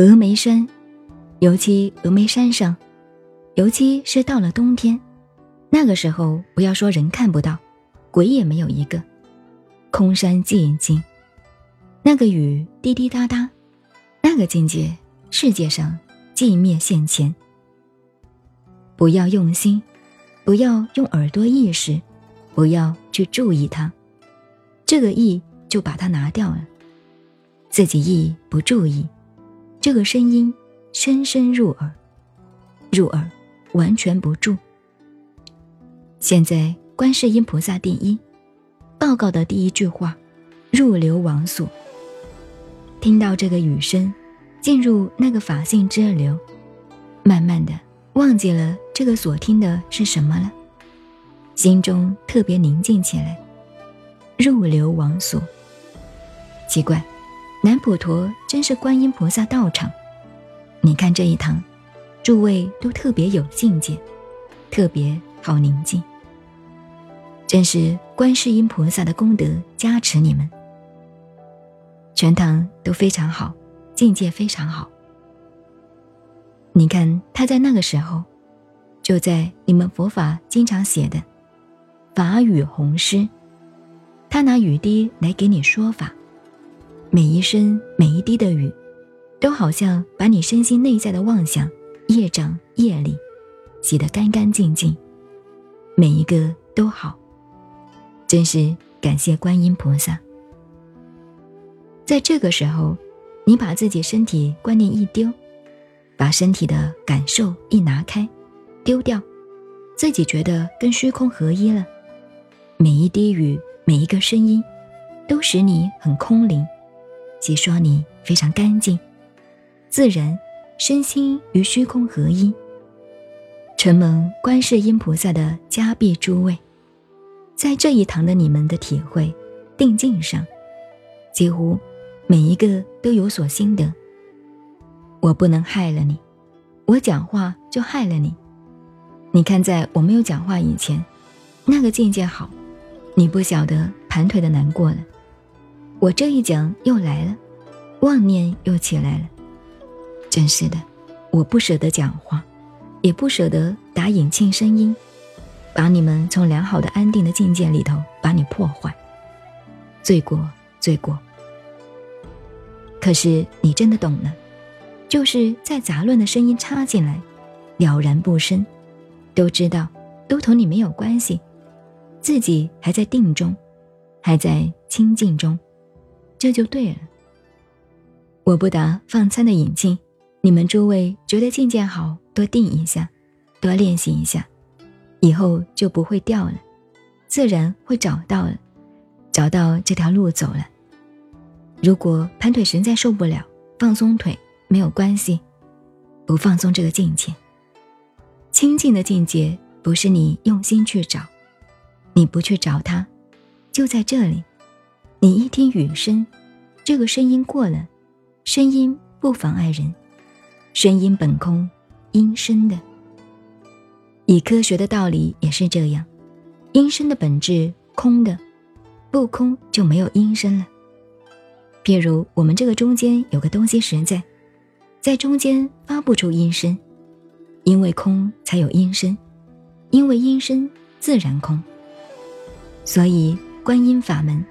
峨眉山，尤其峨眉山上，尤其是到了冬天，那个时候不要说人看不到，鬼也没有一个，空山寂静，那个雨滴滴答答，那个境界，世界上寂灭现前。不要用心，不要用耳朵意识，不要去注意它，这个意就把它拿掉了，自己意不注意。这个声音深深入耳，入耳完全不住。现在观世音菩萨第一报告的第一句话：入流王所。听到这个雨声，进入那个法性之流，慢慢的忘记了这个所听的是什么了，心中特别宁静起来。入流王所，奇怪。南普陀真是观音菩萨道场，你看这一堂，诸位都特别有境界，特别好宁静。真是观世音菩萨的功德加持你们，全堂都非常好，境界非常好。你看他在那个时候，就在你们佛法经常写的法语红诗，他拿雨滴来给你说法。每一声每一滴的雨，都好像把你身心内在的妄想、业障、业力洗得干干净净，每一个都好，真是感谢观音菩萨。在这个时候，你把自己身体观念一丢，把身体的感受一拿开，丢掉，自己觉得跟虚空合一了，每一滴雨，每一个声音，都使你很空灵。即说你非常干净、自然，身心与虚空合一。承蒙观世音菩萨的加庇诸位，在这一堂的你们的体会、定境上，几乎每一个都有所心得。我不能害了你，我讲话就害了你。你看，在我没有讲话以前，那个境界好，你不晓得盘腿的难过了。我这一讲又来了，妄念又起来了，真是的，我不舍得讲话，也不舍得打引磬声音，把你们从良好的安定的境界里头把你破坏，罪过罪过。可是你真的懂了，就是在杂乱的声音插进来，了然不生，都知道，都同你没有关系，自己还在定中，还在清净中。这就对了。我不打放餐的引进，你们诸位觉得境界好，多定一下，多练习一下，以后就不会掉了，自然会找到了，找到这条路走了。如果盘腿实在受不了，放松腿没有关系，不放松这个境界。清净的境界不是你用心去找，你不去找它，就在这里。你一听雨声，这个声音过了，声音不妨碍人，声音本空，音声的。以科学的道理也是这样，音声的本质空的，不空就没有音声了。譬如我们这个中间有个东西实在，在中间发不出音声，因为空才有音声，因为音声自然空。所以观音法门。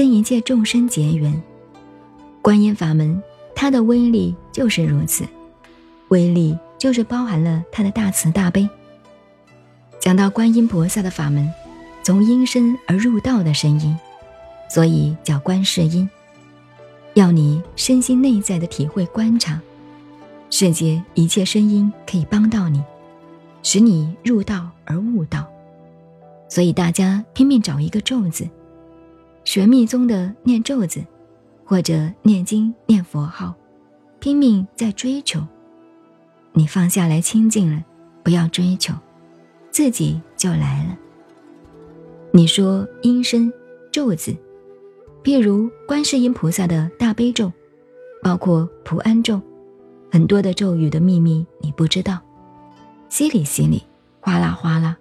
跟一切众生结缘，观音法门，它的威力就是如此，威力就是包含了它的大慈大悲。讲到观音菩萨的法门，从因身而入道的声音，所以叫观世音，要你身心内在的体会观察，世界一切声音可以帮到你，使你入道而悟道，所以大家拼命找一个咒字。学密宗的念咒子，或者念经念佛号，拼命在追求。你放下来清净了，不要追求，自己就来了。你说音声咒子，譬如观世音菩萨的大悲咒，包括普安咒，很多的咒语的秘密你不知道。稀里稀里，哗啦哗啦，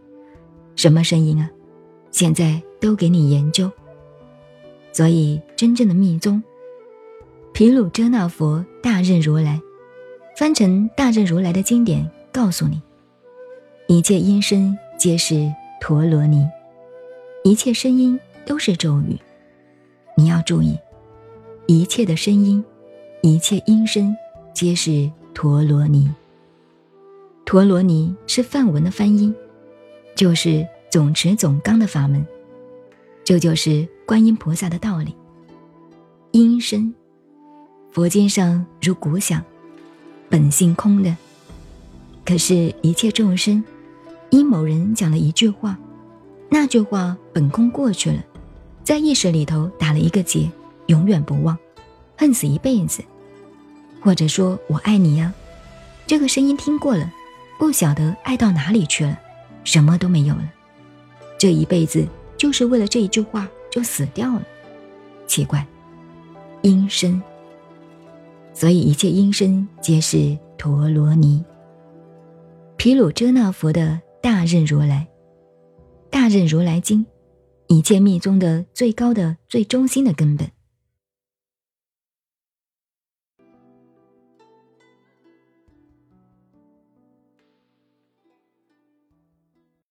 什么声音啊？现在都给你研究。所以，真正的密宗，毗卢遮那佛大任如来，翻成大任如来的经典，告诉你：一切音声皆是陀罗尼，一切声音都是咒语。你要注意，一切的声音，一切音声，皆是陀罗尼。陀罗尼是梵文的翻音，就是总持总纲的法门。这就是观音菩萨的道理。音声。佛经上如鼓响，本性空的。可是，一切众生因某人讲了一句话，那句话本空过去了，在意识里头打了一个结，永远不忘，恨死一辈子。或者说我爱你呀，这个声音听过了，不晓得爱到哪里去了，什么都没有了。这一辈子就是为了这一句话就死掉了，奇怪，音声。所以一切音声皆是陀罗尼。毗卢遮那佛的大任如来，大任如来经，一切密宗的最高的、最中心的根本。